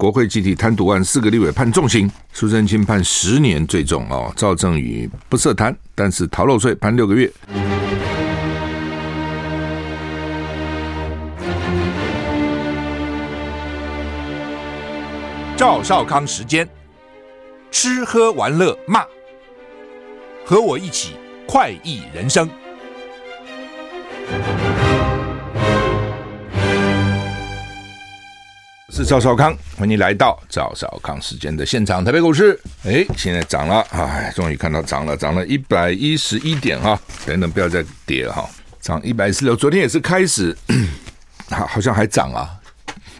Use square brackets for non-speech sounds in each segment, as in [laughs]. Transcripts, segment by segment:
国会集体贪渎案，四个立委判重刑，苏贞清判十年最重哦，赵正宇不涉贪，但是逃漏税判六个月。赵少康时间，吃喝玩乐骂，和我一起快意人生。赵少康，欢迎来到赵少康时间的现场。台北股市，哎，现在涨了，哎，终于看到涨了，涨了一百一十一点哈，等等，不要再跌了哈，涨一百一十六，昨天也是开始，[clears throat] 好，好像还涨啊。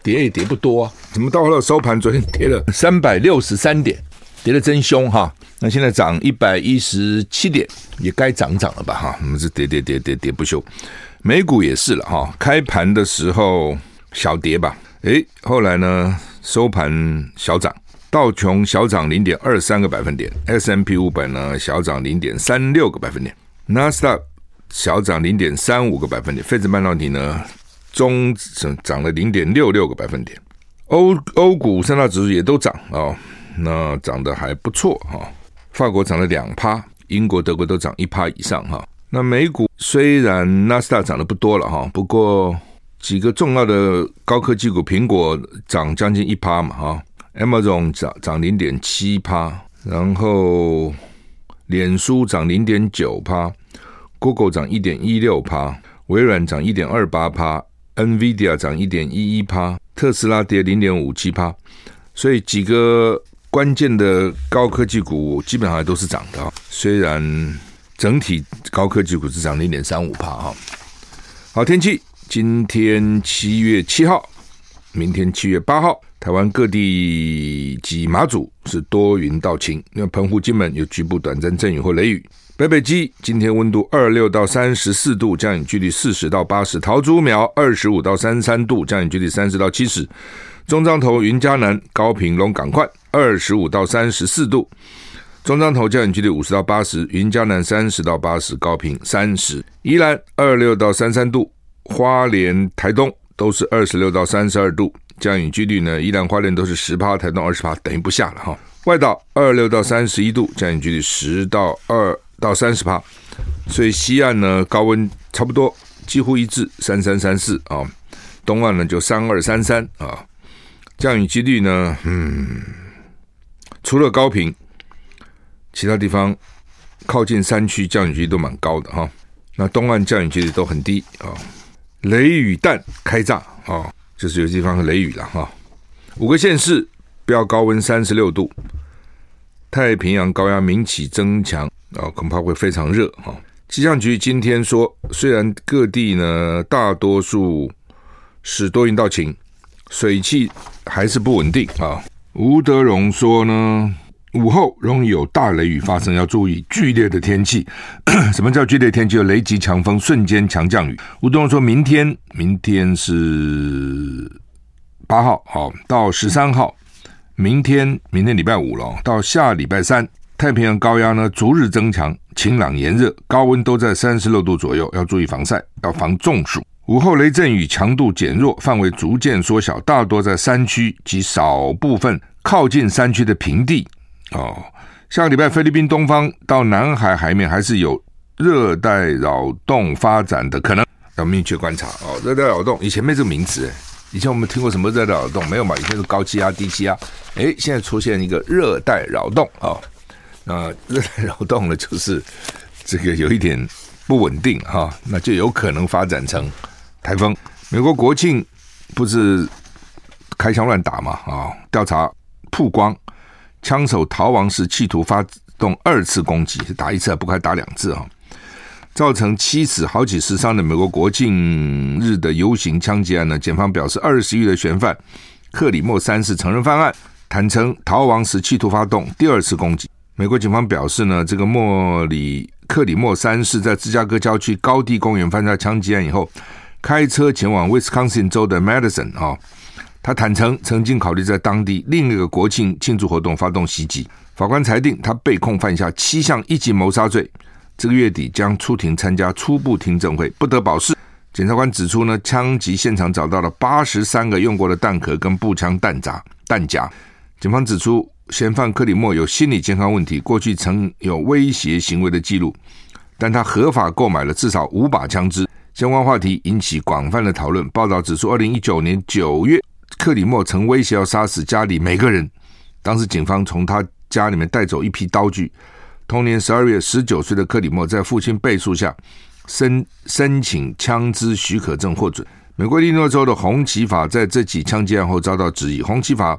跌也跌不多，啊，怎么到了收盘？昨天跌了三百六十三点，跌的真凶哈。那现在涨一百一十七点，也该涨涨了吧哈。我们是跌跌跌跌跌不休，美股也是了哈。开盘的时候小跌吧，诶，后来呢收盘小涨，道琼小涨零点二三个百分点，S&P 五百呢小涨零点三六个百分点，纳斯达小涨零点三五个百分点，费城半导体呢。中涨涨了零点六六个百分点，欧欧股三大指数也都涨哦，那涨得还不错哈。法国涨了两趴，英国、德国都涨一趴以上哈。那美股虽然纳斯达涨得不多了哈，不过几个重要的高科技股，苹果涨将近一趴嘛哈，Amazon 涨涨零点七趴，然后脸书涨零点九趴，Google 涨一点一六趴，微软涨一点二八趴。NVIDIA 涨一点一一趴，特斯拉跌零点五七趴，所以几个关键的高科技股基本上都是涨的。虽然整体高科技股只涨零点三五趴哈。好，天气，今天七月七号，明天七月八号，台湾各地及马祖是多云到晴，那澎湖、金门有局部短暂阵雨或雷雨。北北基今天温度二六到三十四度，降雨距离四十到八十；桃竹苗二十五到三十三度，降雨距离三十到七十；中彰投云嘉南高屏龙港快二十五到三十四度，中彰投降雨距离五十到八十；云嘉南三十到八十，高屏三十；宜兰二六到三三度，花莲台东都是二十六到三十二度，降雨几率呢，依然花莲都是十趴，台东二十趴，等于不下了哈。外岛二六到三十一度，降雨几率十到二。到三十帕，所以西岸呢高温差不多几乎一致三三三四啊，东岸呢就三二三三啊，降雨几率呢，嗯，除了高屏，其他地方靠近山区降雨几率都蛮高的哈。那东岸降雨几率都很低啊，雷雨弹开炸啊，就是有地方是雷雨了哈。五个县市标高温三十六度，太平洋高压明显增强。哦，恐怕会非常热哈。气象局今天说，虽然各地呢大多数是多云到晴，水汽还是不稳定啊。吴德荣说呢，午后容易有大雷雨发生，要注意剧烈的天气。[clears throat] 什么叫剧烈天气？有雷击、强风、瞬间强降雨。吴东说明天，明天是八号，好到十三号，明天明天礼拜五了，到下礼拜三。太平洋高压呢，逐日增强，晴朗炎热，高温都在三十六度左右，要注意防晒，要防中暑。午后雷阵雨强度减弱，范围逐渐缩小，大多在山区及少部分靠近山区的平地。哦，下个礼拜菲律宾东方到南海海面还是有热带扰动发展的可能，要密切观察。哦，热带扰动以前没这个名词，以前我们听过什么热带扰动没有嘛？以前是高气压、低气压，诶，现在出现一个热带扰动啊。哦啊，热带扰动呢，就是这个有一点不稳定哈，那就有可能发展成台风。美国国庆不是开枪乱打嘛？啊，调查曝光枪手逃亡时企图发动二次攻击，打一次还不该打两次啊，造成七死好几十伤的美国国庆日的游行枪击案呢？检方表示，二十余的嫌犯克里莫三世承认犯案，坦承逃亡时企图发动第二次攻击。美国警方表示呢，这个莫里克里莫三世在芝加哥郊区高地公园犯下枪击案以后，开车前往威斯康星州的 Madison 啊，他坦承曾经考虑在当地另一个国庆庆祝活动发动袭击。法官裁定他被控犯下七项一级谋杀罪，这个月底将出庭参加初步听证会，不得保释。检察官指出呢，枪击现场找到了八十三个用过的弹壳跟步枪弹夹。弹夹。警方指出，嫌犯克里莫有心理健康问题，过去曾有威胁行为的记录，但他合法购买了至少五把枪支。相关话题引起广泛的讨论。报道指出，二零一九年九月，克里莫曾威胁要杀死家里每个人。当时警方从他家里面带走一批刀具。同年十二月，十九岁的克里莫在父亲背书下申申请枪支许可证获准。美国利诺州的红旗法在这起枪击案后遭到质疑。红旗法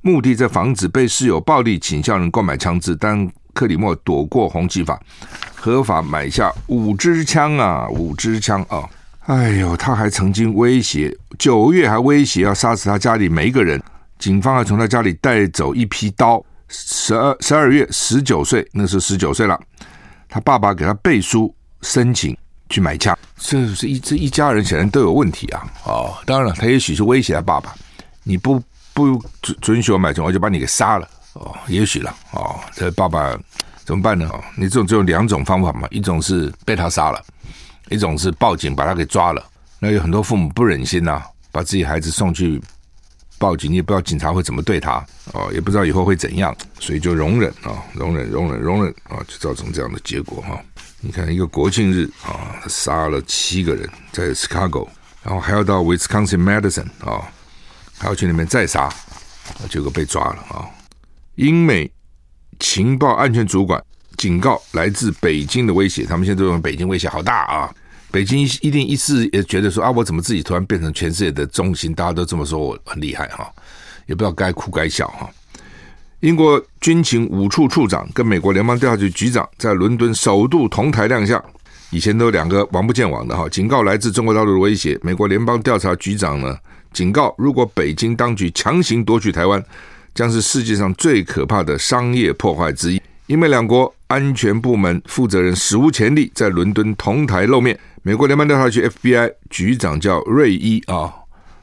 目的在防止被视有暴力倾向人购买枪支，但克里莫躲过红旗法，合法买下五支枪啊，五支枪啊！哎呦，他还曾经威胁，九月还威胁要杀死他家里每一个人。警方还从他家里带走一批刀。十二十二月，十九岁，那时候十九岁了。他爸爸给他背书申请去买枪，这是一这一家人显然都有问题啊！哦，当然了，他也许是威胁他爸爸，你不不准准许我买枪，我就把你给杀了。哦，也许了。哦，这爸爸怎么办呢？哦，你这种只有两种方法嘛，一种是被他杀了，一种是报警把他给抓了。那有很多父母不忍心呐、啊，把自己孩子送去。报警，你也不知道警察会怎么对他哦，也不知道以后会怎样，所以就容忍啊，容忍，容忍，容忍啊，就造成这样的结果哈。你看，一个国庆日啊，他杀了七个人在 Chicago，然后还要到 Wisconsin Madison 啊，还要去那边再杀，结果被抓了啊。英美情报安全主管警告，来自北京的威胁，他们现在都用北京威胁好大啊。北京一定一次也觉得说啊，我怎么自己突然变成全世界的中心？大家都这么说我很厉害哈，也不知道该哭该笑哈。英国军情五处处长跟美国联邦调查局局长在伦敦首度同台亮相，以前都两个王不见王的哈，警告来自中国大陆的威胁。美国联邦调查局长呢警告，如果北京当局强行夺取台湾，将是世界上最可怕的商业破坏之一。英美两国安全部门负责人史无前例在伦敦同台露面。美国联邦调查局 FBI 局长叫瑞伊啊，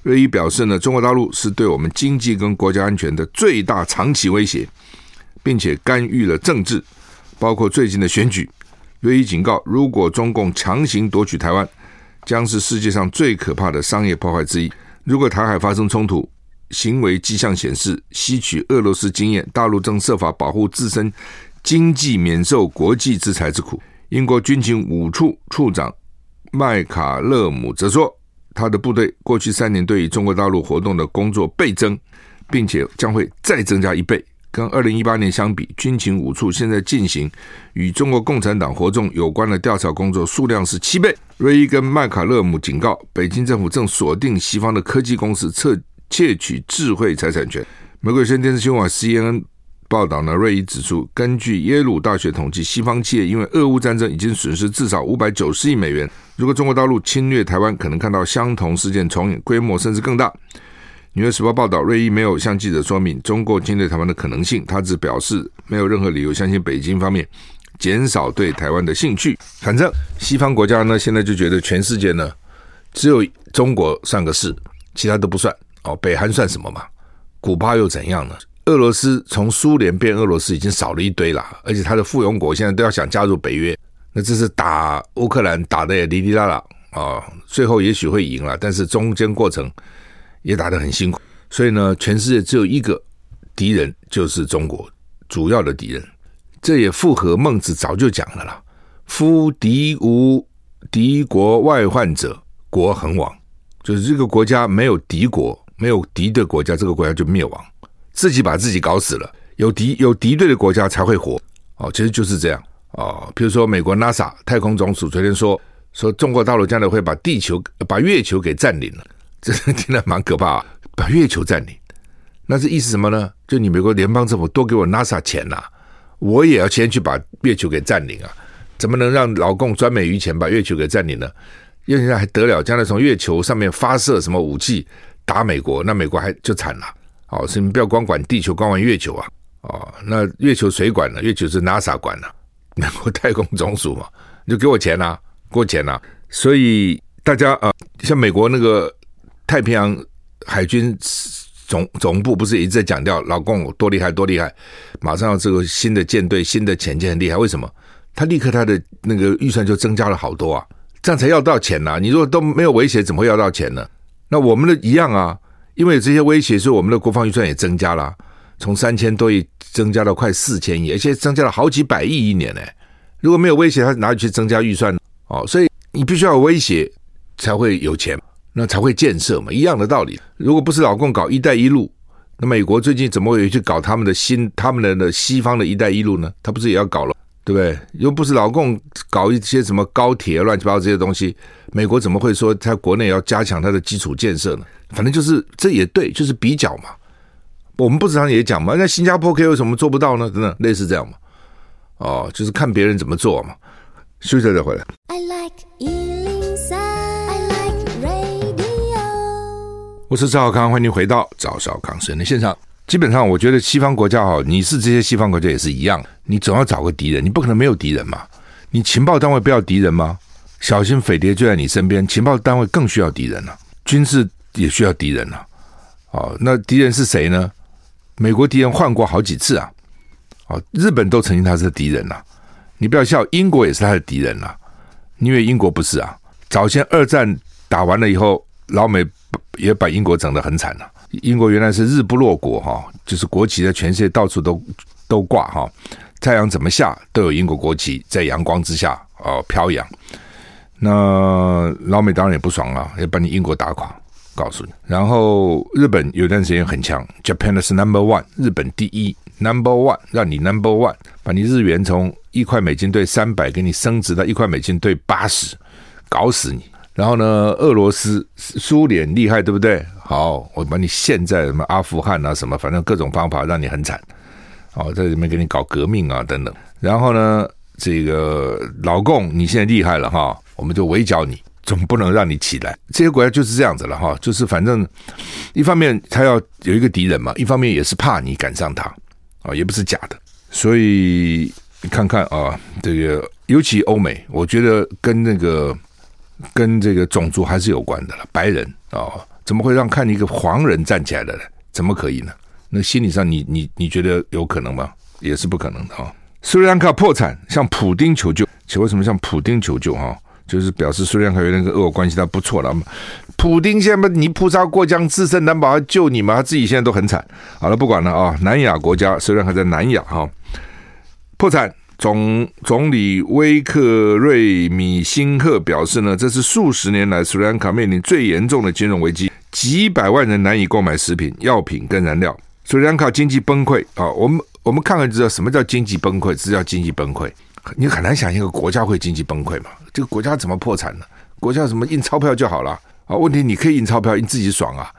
瑞伊表示呢，中国大陆是对我们经济跟国家安全的最大长期威胁，并且干预了政治，包括最近的选举。瑞伊警告，如果中共强行夺取台湾，将是世界上最可怕的商业破坏之一。如果台海发生冲突，行为迹象显示吸取俄罗斯经验，大陆正设法保护自身经济免受国际制裁之苦。英国军情五处处长。麦卡勒姆则说，他的部队过去三年对于中国大陆活动的工作倍增，并且将会再增加一倍。跟二零一八年相比，军情五处现在进行与中国共产党活动有关的调查工作数量是七倍。瑞伊跟麦卡勒姆警告，北京政府正锁定西方的科技公司，窃窃取智慧财产权。美国有线电视新闻网 CNN。报道呢，瑞伊指出，根据耶鲁大学统计，西方企业因为俄乌战争已经损失至少五百九十亿美元。如果中国大陆侵略台湾，可能看到相同事件重演，规模甚至更大。纽约时报报道，瑞伊没有向记者说明中国侵略台湾的可能性，他只表示没有任何理由相信北京方面减少对台湾的兴趣。反正西方国家呢，现在就觉得全世界呢，只有中国算个事，其他都不算。哦，北韩算什么嘛？古巴又怎样呢？俄罗斯从苏联变俄罗斯已经少了一堆了，而且他的附庸国现在都要想加入北约，那这是打乌克兰打的也滴滴答答啊，最后也许会赢了，但是中间过程也打得很辛苦，所以呢，全世界只有一个敌人，就是中国，主要的敌人，这也符合孟子早就讲了啦，夫敌无敌国外患者，国恒亡，就是这个国家没有敌国，没有敌的国家，这个国家就灭亡。自己把自己搞死了，有敌有敌对的国家才会活哦，其实就是这样哦。比如说，美国 NASA 太空总署昨天说说中国大陆将来会把地球、把月球给占领了，[laughs] 这听得蛮可怕啊！把月球占领，那这意思什么呢？就你美国联邦政府多给我 NASA 钱呐，我也要先去把月球给占领啊！怎么能让老共专美于钱把月球给占领呢？因为现在还得了，将来从月球上面发射什么武器打美国，那美国还就惨了。哦，所以你不要光管地球，光管月球啊！哦，那月球谁管呢？月球是 NASA 管的，美国太空总署嘛，你就给我钱啊，给我钱啊！所以大家啊、像美国那个太平洋海军总总部不是一直在强调老共多厉害多厉害，马上要这个新的舰队、新的潜舰很厉害，为什么？他立刻他的那个预算就增加了好多啊，这样才要到钱呐、你如果都没有威胁，怎么会要到钱呢？那我们的一样啊。因为有这些威胁，所以我们的国防预算也增加了，从三千多亿增加到快四千亿，而且增加了好几百亿一年呢。如果没有威胁，他哪里去增加预算呢？哦，所以你必须要有威胁才会有钱，那才会建设嘛，一样的道理。如果不是老共搞“一带一路”，那美国最近怎么会去搞他们的新、他们的西方的一带一路呢？他不是也要搞了？对不对？又不是老共搞一些什么高铁乱七八糟这些东西，美国怎么会说他国内要加强它的基础建设呢？反正就是这也对，就是比较嘛。我们不时常也讲嘛，那新加坡可以为什么做不到呢？真的类似这样嘛？哦，就是看别人怎么做嘛。休息再回来。I like 103, I like radio。我是赵小康，欢迎回到赵小康时间的现场。基本上，我觉得西方国家哈，你是这些西方国家也是一样，你总要找个敌人，你不可能没有敌人嘛。你情报单位不要敌人吗？小心匪谍就在你身边，情报单位更需要敌人了，军事也需要敌人了。哦，那敌人是谁呢？美国敌人换过好几次啊，哦，日本都曾经他是敌人呐。你不要笑，英国也是他的敌人呐。你以为英国不是啊？早先二战打完了以后，老美也把英国整得很惨了。英国原来是日不落国哈，就是国旗在全世界到处都都挂哈，太阳怎么下都有英国国旗在阳光之下哦飘扬。那老美当然也不爽啊，要把你英国打垮，告诉你。然后日本有段时间很强，Japan 是 number one，日本第一，number one，让你 number one，把你日元从一块美金兑三百给你升值到一块美金兑八十，搞死你。然后呢，俄罗斯、苏联厉害，对不对？好，我把你陷在什么阿富汗啊，什么，反正各种方法让你很惨。好，在里面给你搞革命啊，等等。然后呢，这个老共你现在厉害了哈，我们就围剿你，总不能让你起来。这些国家就是这样子了哈，就是反正一方面他要有一个敌人嘛，一方面也是怕你赶上他啊，也不是假的。所以你看看啊，这个尤其欧美，我觉得跟那个。跟这个种族还是有关的了，白人啊、怎么会让看一个黄人站起来的呢？怎么可以呢？那心理上你，你你觉得有可能吗？也是不可能的啊、哦！斯里兰卡破产，向普丁求救，且为什么向普丁求救？哈、就是表示斯里兰卡有那个俄国关系，他不错了。普丁现在不你菩萨过江，自身难保，他救你吗？他自己现在都很惨。好了，不管了啊、南亚国家，斯里兰卡在南亚哈、破产。总总理威克瑞米辛赫表示呢，这是数十年来斯里兰卡面临最严重的金融危机，几百万人难以购买食品、药品跟燃料，斯里兰卡经济崩溃啊！我们我们看看就知道什么叫经济崩溃，这叫经济崩溃。你很难想象一个国家会经济崩溃嘛？这个国家怎么破产呢？国家什么印钞票就好了啊？问题你可以印钞票，你自己爽啊，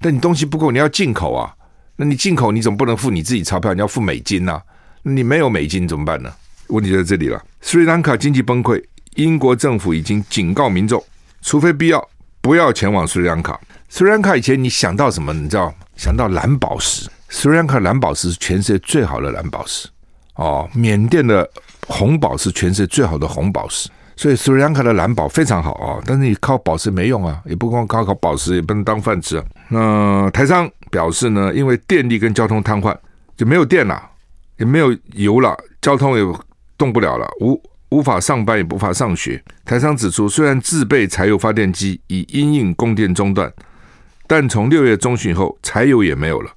但你东西不够，你要进口啊。那你进口你总不能付你自己钞票，你要付美金呐、啊。你没有美金怎么办呢？问题在这里了。斯里兰卡经济崩溃，英国政府已经警告民众，除非必要，不要前往斯里兰卡。斯里兰卡以前你想到什么？你知道？想到蓝宝石。斯里兰卡蓝宝石是全世界最好的蓝宝石哦。缅甸的红宝石全世界最好的红宝石，所以斯里兰卡的蓝宝非常好啊、哦。但是你靠宝石没用啊，也不光靠靠宝石，也不能当饭吃啊。那台商表示呢，因为电力跟交通瘫痪，就没有电了。也没有油了，交通也动不了了，无无法上班，也无法上学。台商指出，虽然自备柴油发电机以因应供电中断，但从六月中旬后，柴油也没有了，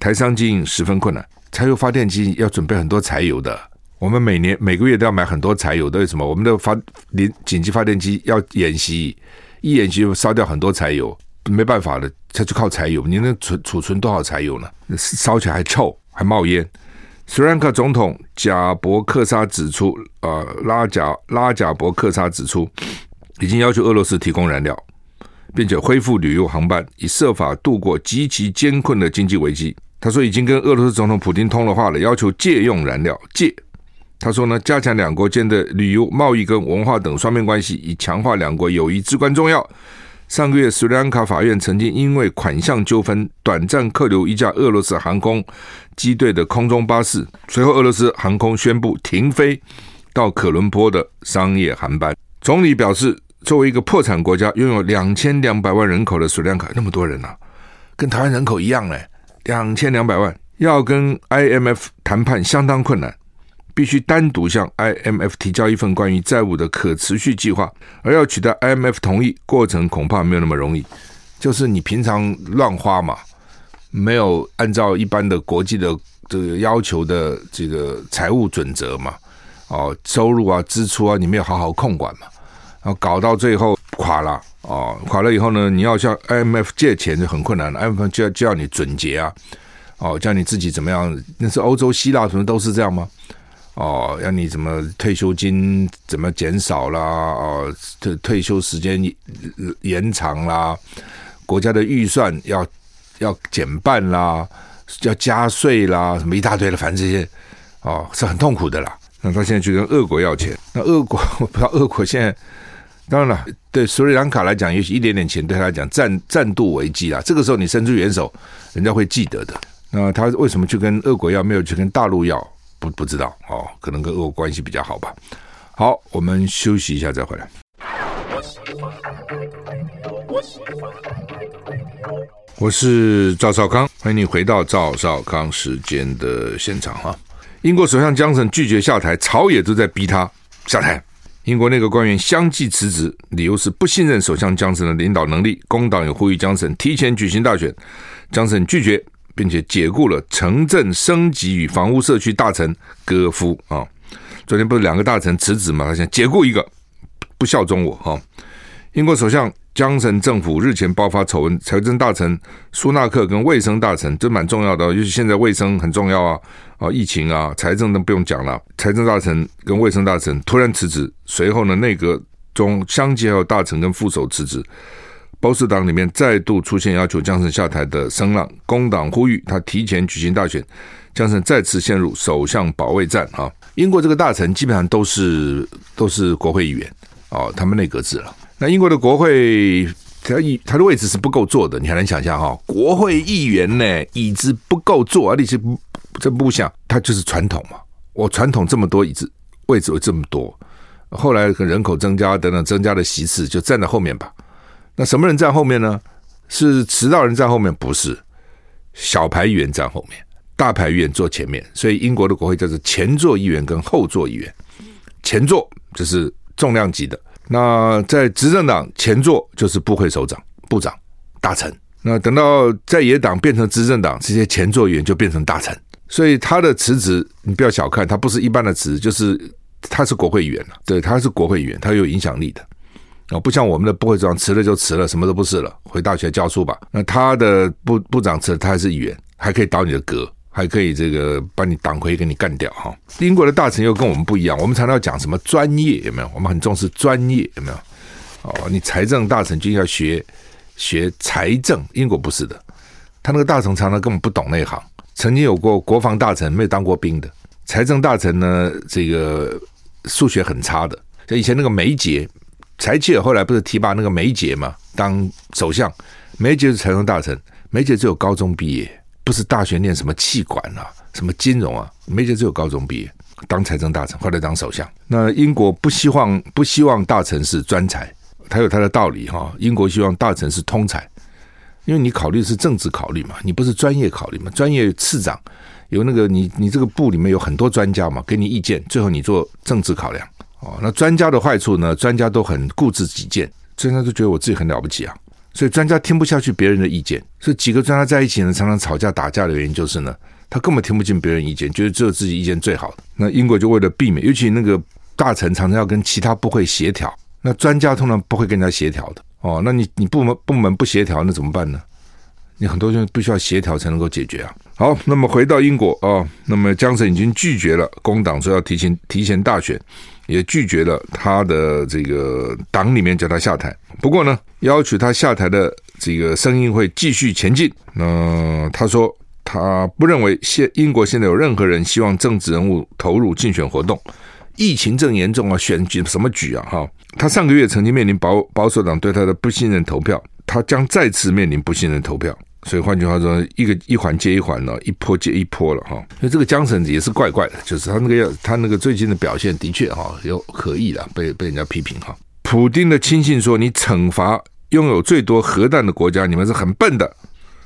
台商经营十分困难。柴油发电机要准备很多柴油的，我们每年每个月都要买很多柴油的。为什么？我们的发紧紧急发电机要演习，一演习就烧掉很多柴油，没办法的，它就靠柴油。你能储储存多少柴油呢？烧起来还臭，还冒烟。斯里兰卡总统贾伯克萨指出，呃，拉贾拉贾伯克萨指出，已经要求俄罗斯提供燃料，并且恢复旅游航班，以设法度过极其艰困的经济危机。他说，已经跟俄罗斯总统普丁通了话了，要求借用燃料。借，他说呢，加强两国间的旅游、贸易跟文化等双边关系，以强化两国友谊至关重要。上个月，斯里兰卡法院曾经因为款项纠纷，短暂扣留一架俄罗斯航空机队的空中巴士。随后，俄罗斯航空宣布停飞到可伦坡的商业航班。总理表示，作为一个破产国家，拥有两千两百万人口的斯里兰卡，那么多人呢、啊，跟台湾人口一样嘞，两千两百万，要跟 IMF 谈判相当困难。必须单独向 IMF 提交一份关于债务的可持续计划，而要取得 IMF 同意，过程恐怕没有那么容易。就是你平常乱花嘛，没有按照一般的国际的这个要求的这个财务准则嘛，哦，收入啊、支出啊，你没有好好控管嘛，然后搞到最后垮了，哦，垮了以后呢，你要向 IMF 借钱就很困难了，IMF 就要就要你准结啊，哦，叫你自己怎么样？那是欧洲、希腊什么都是这样吗？哦，要你怎么退休金怎么减少啦？哦，退退休时间延长啦，国家的预算要要减半啦，要加税啦，什么一大堆的，反正这些哦是很痛苦的啦。那他现在去跟俄国要钱，那俄国我不知道俄国现在当然了，对斯里兰卡来讲，也许一点点钱对他来讲暂暂度危机啦。这个时候你伸出援手，人家会记得的。那他为什么去跟俄国要，没有去跟大陆要？不不知道哦，可能跟俄国关系比较好吧。好，我们休息一下再回来。我是赵少康，欢迎你回到赵少康时间的现场哈。英国首相江森拒绝下台，朝野都在逼他下台。英国内阁官员相继辞职，理由是不信任首相江森的领导能力。工党也呼吁江森提前举行大选，江森拒绝。并且解雇了城镇升级与房屋社区大臣戈夫啊，昨天不是两个大臣辞职嘛？他想解雇一个，不效忠我哈。英国首相江城政府日前爆发丑闻，财政大臣苏纳克跟卫生大臣这蛮重要的，尤其现在卫生很重要啊啊，疫情啊，财政都不用讲了。财政大臣跟卫生大臣突然辞职，随后呢，内阁中相继还有大臣跟副手辞职。保守党里面再度出现要求强森下台的声浪，工党呼吁他提前举行大选，强森再次陷入首相保卫战啊！英国这个大臣基本上都是都是国会议员哦，他们内阁制了。那英国的国会，他以他的位置是不够坐的，你还能想象哈？国会议员呢，椅子不够坐，而且不这不像他就是传统嘛。我传统这么多椅子，位置有这么多，后来人口增加等等增加的席次，就站在后面吧。那什么人站后面呢？是迟到人站后面？不是，小牌议员站后面，大牌议员坐前面。所以英国的国会叫做前座议员跟后座议员。前座就是重量级的。那在执政党前座就是部会首长、部长、大臣。那等到在野党变成执政党，这些前座员就变成大臣。所以他的辞职，你不要小看他，不是一般的辞职，就是他是国会议员了。对，他是国会议员，他有影响力的。啊，不像我们的部会长辞了就辞了，什么都不是了，回大学教书吧。那他的部部长辞了，他还是议员，还可以倒你的阁，还可以这个把你党魁给你干掉哈。英国的大臣又跟我们不一样，我们常常要讲什么专业有没有？我们很重视专业有没有？哦，你财政大臣就要学学财政，英国不是的，他那个大臣常常根本不懂那行。曾经有过国防大臣没有当过兵的，财政大臣呢，这个数学很差的，像以前那个梅杰。柴契尔后来不是提拔那个梅杰嘛，当首相？梅杰是财政大臣，梅杰只有高中毕业，不是大学念什么企管啊，什么金融啊，梅杰只有高中毕业，当财政大臣，后来当首相。那英国不希望不希望大臣是专才，他有他的道理哈。英国希望大臣是通才，因为你考虑是政治考虑嘛，你不是专业考虑嘛。专业次长有那个你你这个部里面有很多专家嘛，给你意见，最后你做政治考量。哦，那专家的坏处呢？专家都很固执己见，专家都觉得我自己很了不起啊，所以专家听不下去别人的意见。所以几个专家在一起呢，常常吵架打架的原因就是呢，他根本听不进别人意见，觉得只有自己意见最好。那英国就为了避免，尤其那个大臣常常要跟其他部会协调，那专家通常不会跟人家协调的。哦，那你你部门部门不协调，那怎么办呢？你很多东西必须要协调才能够解决啊。好，那么回到英国啊、哦，那么江省已经拒绝了工党说要提前提前大选，也拒绝了他的这个党里面叫他下台。不过呢，要求他下台的这个声音会继续前进。那、他说他不认为现英国现在有任何人希望政治人物投入竞选活动。疫情正严重啊，选举什么举啊？哈，他上个月曾经面临保保守党对他的不信任投票。他将再次面临不信任投票，所以换句话说，一个一环接一环了，一波接一波了哈。所以这个强森也是怪怪的，就是他那个要他那个最近的表现的确哈有可疑了，被被人家批评哈。普丁的亲信说：“你惩罚拥有最多核弹的国家，你们是很笨的。”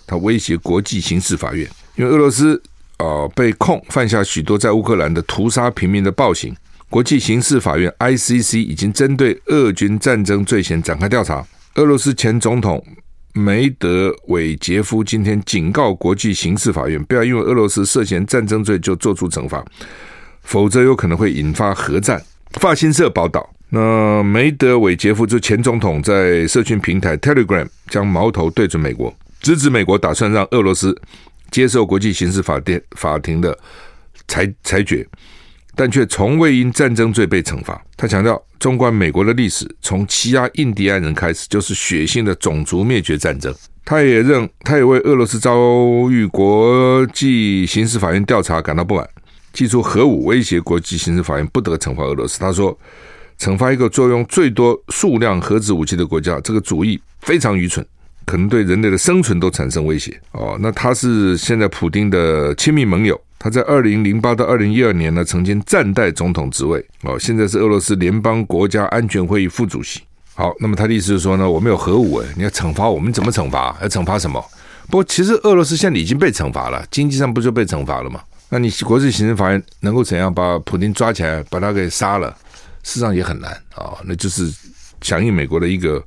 他威胁国际刑事法院，因为俄罗斯啊、被控犯下许多在乌克兰的屠杀平民的暴行，国际刑事法院 ICC 已经针对俄军战争罪嫌展开调查。俄罗斯前总统梅德韦杰夫今天警告国际刑事法院，不要因为俄罗斯涉嫌战争罪就做出惩罚，否则有可能会引发核战。法新社报道，那梅德韦杰夫就前总统在社群平台 Telegram 将矛头对准美国，直指美国打算让俄罗斯接受国际刑事法电法庭的裁裁决。但却从未因战争罪被惩罚。他强调，纵观美国的历史，从欺压印第安人开始，就是血腥的种族灭绝战争。他也认，他也为俄罗斯遭遇国际刑事法院调查感到不满，祭出核武威胁国际刑事法院不得惩罚俄罗斯。他说，惩罚一个作用最多数量核子武器的国家，这个主意非常愚蠢，可能对人类的生存都产生威胁。哦，那他是现在普丁的亲密盟友。他在二零零八到二零一二年呢，曾经暂代总统职位哦，现在是俄罗斯联邦国家安全会议副主席。好，那么他的意思是说呢，我们有核武诶，你要惩罚我们怎么惩罚？要惩罚什么？不过其实俄罗斯现在已经被惩罚了，经济上不就被惩罚了吗？那你国际刑事法院能够怎样把普丁抓起来，把他给杀了？事实上也很难啊，那就是响应美国的一个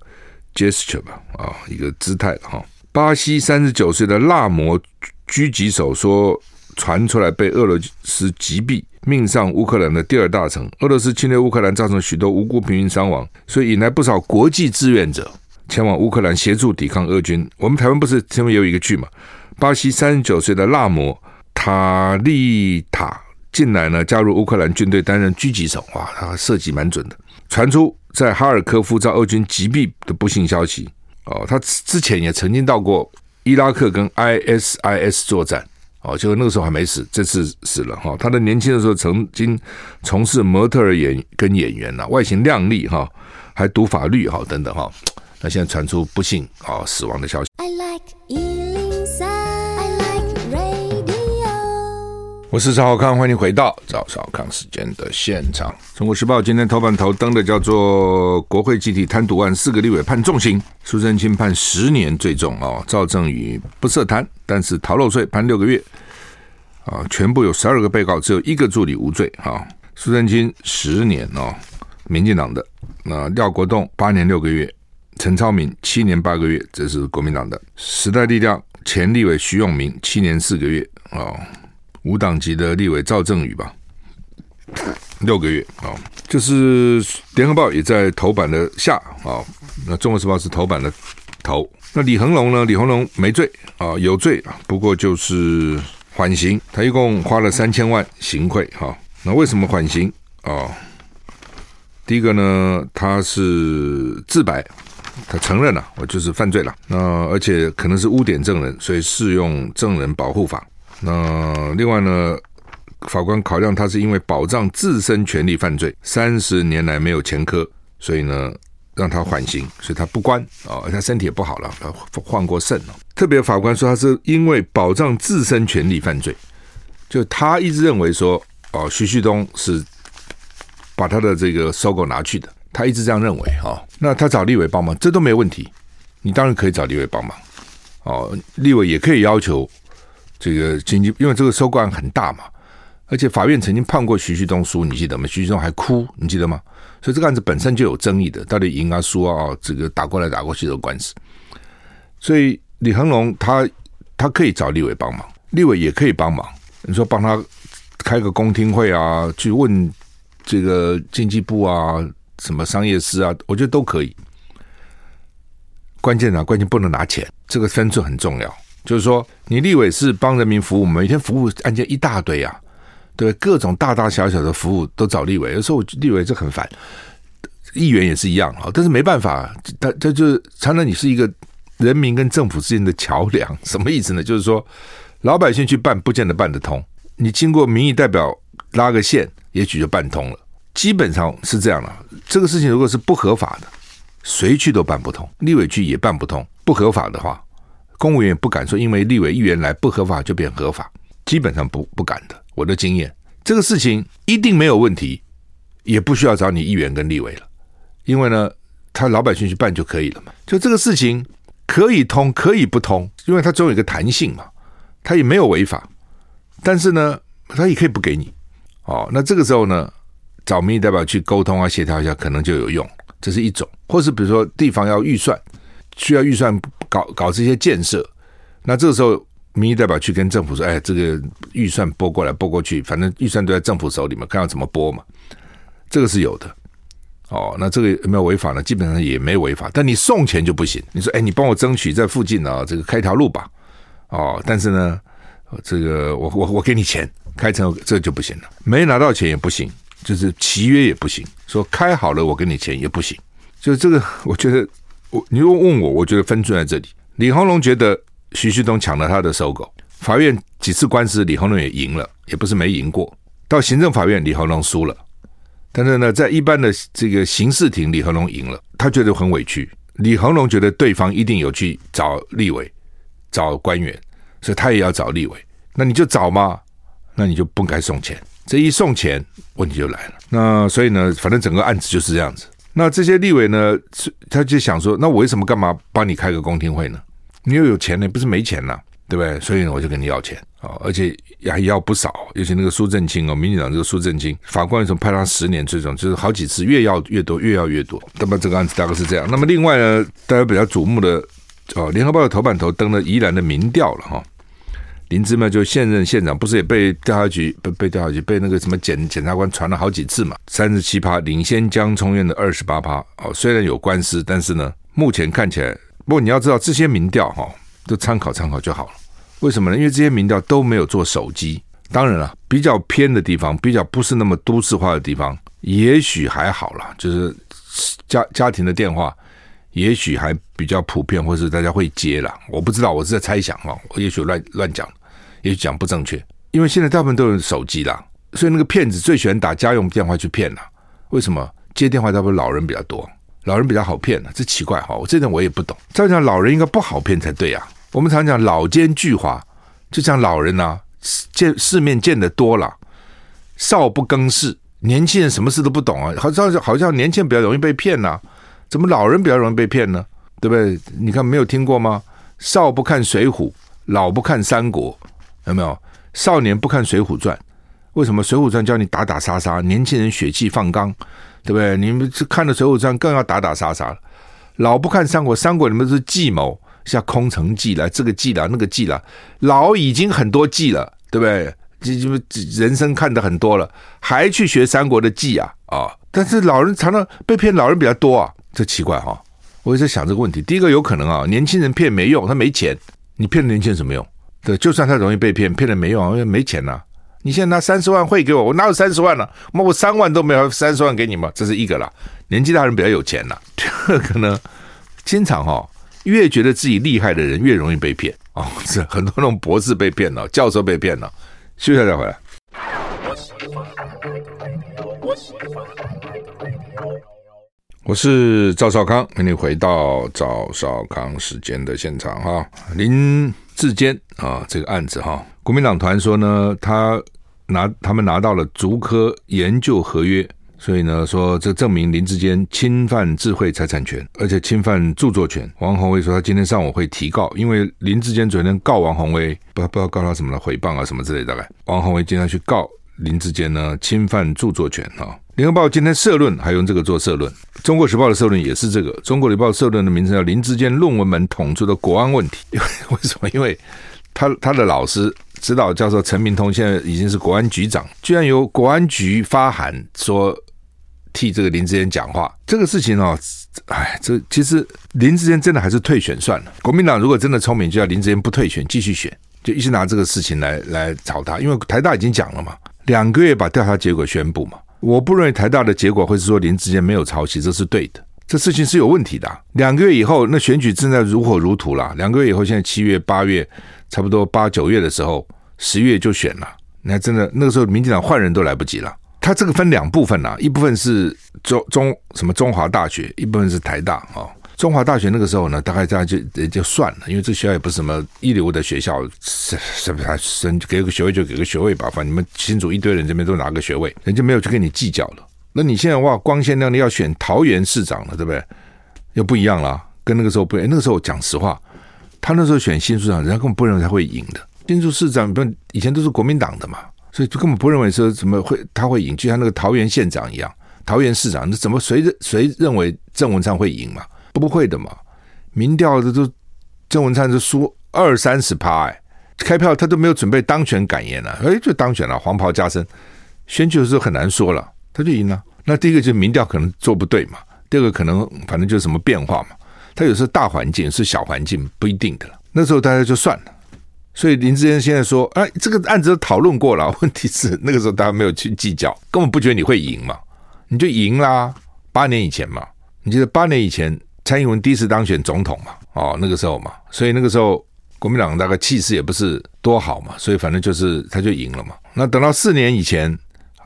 gesture 吧，啊，一个姿态哈。巴西三十九岁的纳摩狙击手说。传出来被俄罗斯击毙，命丧乌克兰的第二大城。俄罗斯侵略乌克兰，造成许多无辜平民伤亡，所以引来不少国际志愿者前往乌克兰协助抵抗俄军。我们台湾不是前面也有一个剧嘛？巴西三十九岁的纳摩塔利塔近来呢加入乌克兰军队担任狙击手，哇，他射击蛮准的。传出在哈尔科夫遭俄军击毙的不幸消息哦，他之前也曾经到过伊拉克跟 ISIS 作战。哦，结果那个时候还没死，这次死了哈。他的年轻的时候曾经从事模特儿演跟演员呐，外形靓丽哈，还读法律哈等等哈。那现在传出不幸啊死亡的消息。I like 我是赵少康，欢迎回到赵少康时间的现场。中国时报今天头版头登的叫做“国会集体贪渎案，四个立委判重刑，苏贞清判十年最重哦，赵正宇不涉贪，但是逃漏税判六个月啊，全部有十二个被告，只有一个助理无罪啊。苏贞清十年哦，民进党的那廖国栋八年六个月，陈超明七年八个月，这是国民党的时代力量前立委徐永明七年四个月啊。无党籍的立委赵正宇吧，六个月啊，就是联合报也在头版的下啊，那中国时报是头版的头。那李恒龙呢？李恒龙没罪啊，有罪啊，不过就是缓刑，他一共花了三千万行贿哈。那为什么缓刑啊？第一个呢，他是自白，他承认了我就是犯罪了。那而且可能是污点证人，所以适用证人保护法。那另外呢，法官考量他是因为保障自身权利犯罪，三十年来没有前科，所以呢让他缓刑，所以他不关啊，他身体也不好了，他换过肾了。特别法官说他是因为保障自身权利犯罪，就他一直认为说哦，徐旭东是把他的这个收购拿去的，他一直这样认为啊。那他找立委帮忙，这都没问题，你当然可以找立委帮忙哦，立委也可以要求。这个经济，因为这个收购案很大嘛，而且法院曾经判过徐旭东输，你记得吗？徐旭东还哭，你记得吗？所以这个案子本身就有争议的，到底赢啊输啊，这个打过来打过去的官司。所以李恒龙他他可以找立委帮忙，立委也可以帮忙。你说帮他开个公听会啊，去问这个经济部啊，什么商业司啊，我觉得都可以。关键啊，关键不能拿钱，这个分寸很重要。就是说，你立委是帮人民服务，每天服务案件一大堆啊，对，各种大大小小的服务都找立委，有时候立委这很烦，议员也是一样啊，但是没办法，他他就是常常你是一个人民跟政府之间的桥梁，什么意思呢？就是说，老百姓去办不见得办得通，你经过民意代表拉个线，也许就办通了，基本上是这样了。这个事情如果是不合法的，谁去都办不通，立委去也办不通，不合法的话。公务员也不敢说，因为立委议员来不合法就变合法，基本上不不敢的。我的经验，这个事情一定没有问题，也不需要找你议员跟立委了，因为呢，他老百姓去办就可以了嘛。就这个事情可以通，可以不通，因为它总有一个弹性嘛，他也没有违法，但是呢，他也可以不给你。哦，那这个时候呢，找民意代表去沟通啊，协调一下，可能就有用。这是一种，或是比如说地方要预算，需要预算。搞搞这些建设。那这个时候，民意代表去跟政府说：“哎，这个预算拨过来，拨过去，反正预算都在政府手里嘛，看要怎么拨嘛。”这个是有的。哦，那这个有没有违法呢？基本上也没违法，但你送钱就不行。你说：“哎，你帮我争取在附近啊，这个开条路吧。”哦，但是呢，这个我我我给你钱开成这就不行了，没拿到钱也不行，就是契约也不行。说开好了我给你钱也不行，就这个我觉得我你如果问我，我觉得分寸在这里。李鸿龙觉得。徐旭东抢了他的搜狗，法院几次官司，李鸿龙也赢了，也不是没赢过。到行政法院，李鸿龙输了，但是呢，在一般的这个刑事庭，李鸿龙赢了，他觉得很委屈。李鸿龙觉得对方一定有去找立委、找官员，所以他也要找立委。那你就找嘛，那你就不该送钱。这一送钱，问题就来了。那所以呢，反正整个案子就是这样子。那这些立委呢，是他就想说，那我为什么干嘛帮你开个公听会呢？你又有钱呢，不是没钱呐，对不对？所以呢，我就跟你要钱啊，而且还要不少。尤其那个苏正清哦，民进党这个苏正清，法官为什么判他十年？这种就是好几次，越要越多，越要越多。那么这个案子大概是这样。那么另外呢，大家比较瞩目的哦，《联合报》的头版头登了宜兰的民调了哈。林芝嘛，就现任县长，不是也被调查局被被调查局被那个什么检检察官传了好几次嘛？三十七趴领先江聪院的二十八趴哦，虽然有官司，但是呢，目前看起来。不过你要知道，这些民调哈都参考参考就好了。为什么呢？因为这些民调都没有做手机。当然了，比较偏的地方，比较不是那么都市化的地方，也许还好啦。就是家家庭的电话，也许还比较普遍，或是大家会接啦。我不知道，我是在猜想哈。我也许乱乱讲，也讲不正确。因为现在大部分都有手机啦，所以那个骗子最喜欢打家用电话去骗啦。为什么？接电话大部分老人比较多。老人比较好骗呢，这奇怪哈，我这点我也不懂。照讲老人应该不好骗才对啊。我们常讲老奸巨猾，就讲老人呐，见世面见得多了，少不更事。年轻人什么事都不懂啊，好像好像年轻人比较容易被骗呐，怎么老人比较容易被骗呢？对不对？你看没有听过吗？少不看水浒，老不看三国，有没有？少年不看水浒传，为什么水浒传教你打打杀杀？年轻人血气方刚。对不对？你们是看了《水浒传》，更要打打杀杀了。老不看三国，三国里面是计谋，像空城计了，这个计了，那个计了。老已经很多计了，对不对？这这人生看得很多了，还去学三国的计啊啊！但是老人常常被骗，老人比较多啊，这奇怪哈、哦。我一直在想这个问题。第一个有可能啊，年轻人骗没用，他没钱，你骗年轻人什么用？对，就算他容易被骗，骗了没用，因为没钱呐、你现在拿三十万汇给我，我哪有三十万呢、啊？我三万都没有，三十万给你吗？这是一个啦。年纪大人比较有钱呐。第二个呢，经常哈、哦，越觉得自己厉害的人越容易被骗哦。是很多那种博士被骗了，教授被骗了。休息一下再回来。我是赵少康，欢迎你回到赵少康时间的现场哈。林志坚啊，这个案子哈。国民党团说呢，他拿他们拿到了竹科研究合约，所以呢说这证明林志坚侵犯智慧财产权，而且侵犯著作权。王宏威说他今天上午会提告，因为林志坚昨天告王宏威，不不知道告他什么了，诽谤啊什么之类的。大概王宏威今天去告林志坚呢，侵犯著作权啊。联合报今天社论还用这个做社论，中国时报的社论也是这个。中国时报社论的名称叫林志坚论文门捅出的国安问题，为 [laughs] 为什么？因为他他的老师。指导教授陈明通现在已经是国安局长，居然由国安局发函说替这个林志坚讲话，这个事情哦，哎，这其实林志坚真的还是退选算了。国民党如果真的聪明，就要林志坚不退选，继续选，就一直拿这个事情来来炒他。因为台大已经讲了嘛，两个月把调查结果宣布嘛，我不认为台大的结果会是说林志坚没有抄袭，这是对的，这事情是有问题的。两个月以后，那选举正在如火如荼了。两个月以后，现在七月八月。差不多八九月的时候，十月就选了。你看真的那个时候，民进党换人都来不及了。他这个分两部分呐、一部分是中中什么中华大学，一部分是台大啊、中华大学那个时候呢，大概大家就也就算了，因为这学校也不是什么一流的学校，是是不是？生给个学位就给个学位吧，反正你们新竹一堆人这边都拿个学位，人家没有去跟你计较了。那你现在哇，光鲜亮丽要选桃园市长了，对不对？又不一样了，跟那个时候不一样。那个时候讲实话。他那时候选新竹市长，人家根本不认为他会赢的。新竹市长不以前都是国民党的嘛，所以就根本不认为说怎么会他会赢，就像那个桃园县长一样，桃园市长，那怎么谁谁认为郑文灿会赢嘛？不会的嘛。民调的都郑文灿是输二三十趴，哎，开票他都没有准备当选感言了，哎，就当选了，黄袍加身。选举的时候很难说了，他就赢了。那第一个就是民调可能做不对嘛，第二个可能反正就是什么变化嘛。他有时候大环境是小环境不一定的了。那时候大家就算了。所以林志坚现在说，哎，这个案子都讨论过了，问题是那个时候大家没有去计较，根本不觉得你会赢嘛，你就赢啦。八年以前嘛，你记得八年以前蔡英文第一次当选总统嘛？哦，那个时候嘛，所以那个时候国民党大概气势也不是多好嘛，所以反正就是他就赢了嘛。那等到四年以前，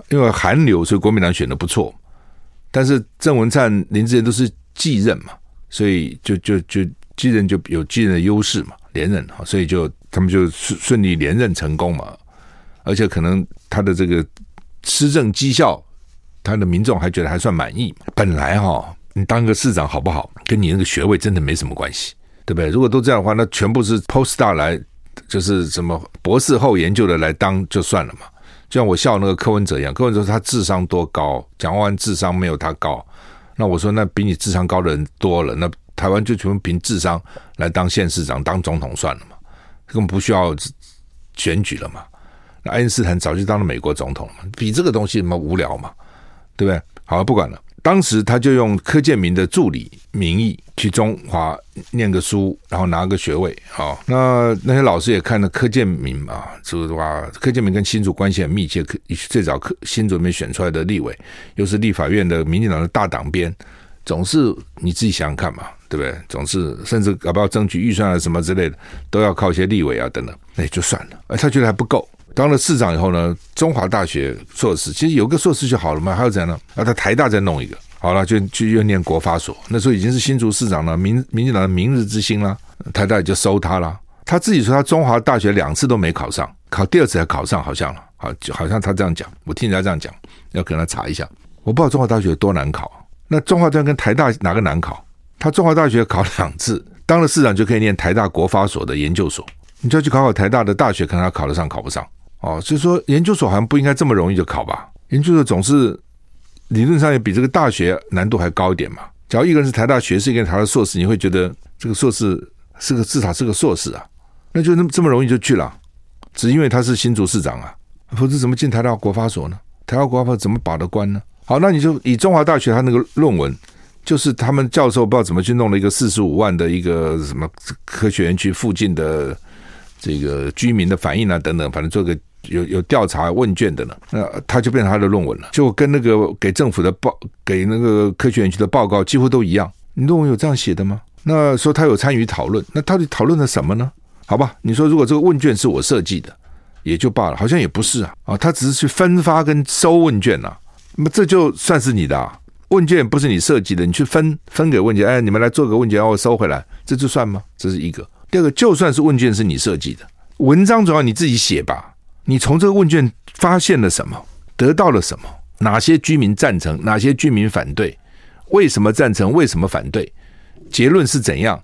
因为韩流，所以国民党选的不错，但是郑文灿、林智坚都是继任嘛，所以就就就继任就有继任的优势嘛，连任哈，所以就他们就顺顺利连任成功嘛，而且可能他的这个施政绩效，他的民众还觉得还算满意。本来哈。你当个市长好不好，跟你那个学位真的没什么关系，对不对？如果都这样的话，那全部是 postdoc 来，就是什么博士后研究的来当就算了嘛。就像我笑那个柯文哲一样，柯文哲他智商多高，蒋万安智商没有他高。那我说那比你智商高的人多了，那台湾就全部凭智商来当县市长、当总统算了嘛，根本不需要选举了嘛。那爱因斯坦早就当了美国总统了嘛，比这个东西什么无聊嘛，对不对？好了，不管了。当时他就用柯建铭的助理名义去中华念个书，然后拿个学位。好，那那些老师也看了柯建铭嘛，是吧？柯建铭跟新竹关系很密切，最早柯新竹里面选出来的立委，又是立法院的民进党的大党鞭，总是你自己想想看嘛，对不对？总是甚至要不要争取预算啊什么之类的，都要靠一些立委啊等等，那也就算了。而他觉得还不够。当了市长以后呢，中华大学硕士其实有个硕士就好了嘛，还要怎样呢？啊，他台大再弄一个，好了，就就又念国法所。那时候已经是新竹市长了，民民进党的明日之星了，台大也就收他了。他自己说他中华大学两次都没考上，考第二次才考上，好像了，好，好像他这样讲，我听人家这样讲，要跟他查一下。我不知道中华大学有多难考。那中华大学跟台大哪个难考？他中华大学考两次，当了市长就可以念台大国法所的研究所，你就要去考考台大的大学，看他考得上考不上。哦，所以说研究所好像不应该这么容易就考吧？研究所总是理论上也比这个大学难度还高一点嘛。假如一个人是台大学士，一个人台大硕士，你会觉得这个硕士是个至少是个硕士啊，那就那么这么容易就去了，只因为他是新竹市长啊，否则怎么进台大国发所呢？台大国发所怎么把的关呢？好，那你就以中华大学他那个论文，就是他们教授不知道怎么去弄了一个四十五万的一个什么科学园区附近的这个居民的反应啊等等，反正做个。有有调查问卷的呢，那他就变成他的论文了，就跟那个给政府的报给那个科学园区的报告几乎都一样。你论文有这样写的吗？那说他有参与讨论，那到底讨论了什么呢？好吧，你说如果这个问卷是我设计的，也就罢了，好像也不是啊啊，他只是去分发跟收问卷呐、啊，那么这就算是你的啊？问卷不是你设计的，你去分分给问卷，哎，你们来做个问卷，然后收回来，这就算吗？这是一个。第二个，就算是问卷是你设计的，文章总要你自己写吧。你从这个问卷发现了什么？得到了什么？哪些居民赞成？哪些居民反对？为什么赞成？为什么反对？结论是怎样？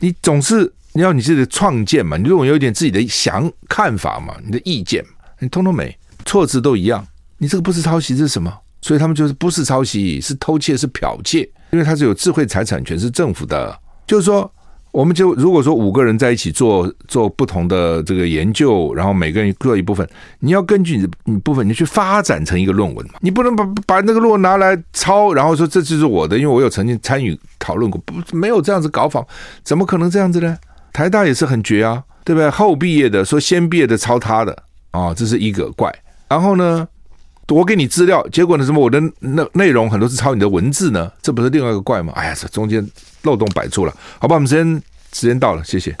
你总是你要你自己的创建嘛？你如果有一点自己的想看法嘛？你的意见，你通通没，措辞都一样。你这个不是抄袭，这是什么？所以他们就是不是抄袭，是偷窃，是剽窃，因为它是有智慧财产权，是政府的，就是说。我们就如果说五个人在一起做做不同的这个研究，然后每个人各一部分，你要根据你的你部分，你去发展成一个论文嘛。你不能把把那个论文拿来抄，然后说这就是我的，因为我有曾经参与讨论过，不没有这样子搞法，怎么可能这样子呢？台大也是很绝啊，对不对？后毕业的说先毕业的抄他的啊、这是一个怪。然后呢，我给你资料，结果呢什么我的那内容很多是抄你的文字呢，这不是另外一个怪吗？哎呀，这中间。漏洞百出了，好吧，我们时间时间到了，谢谢。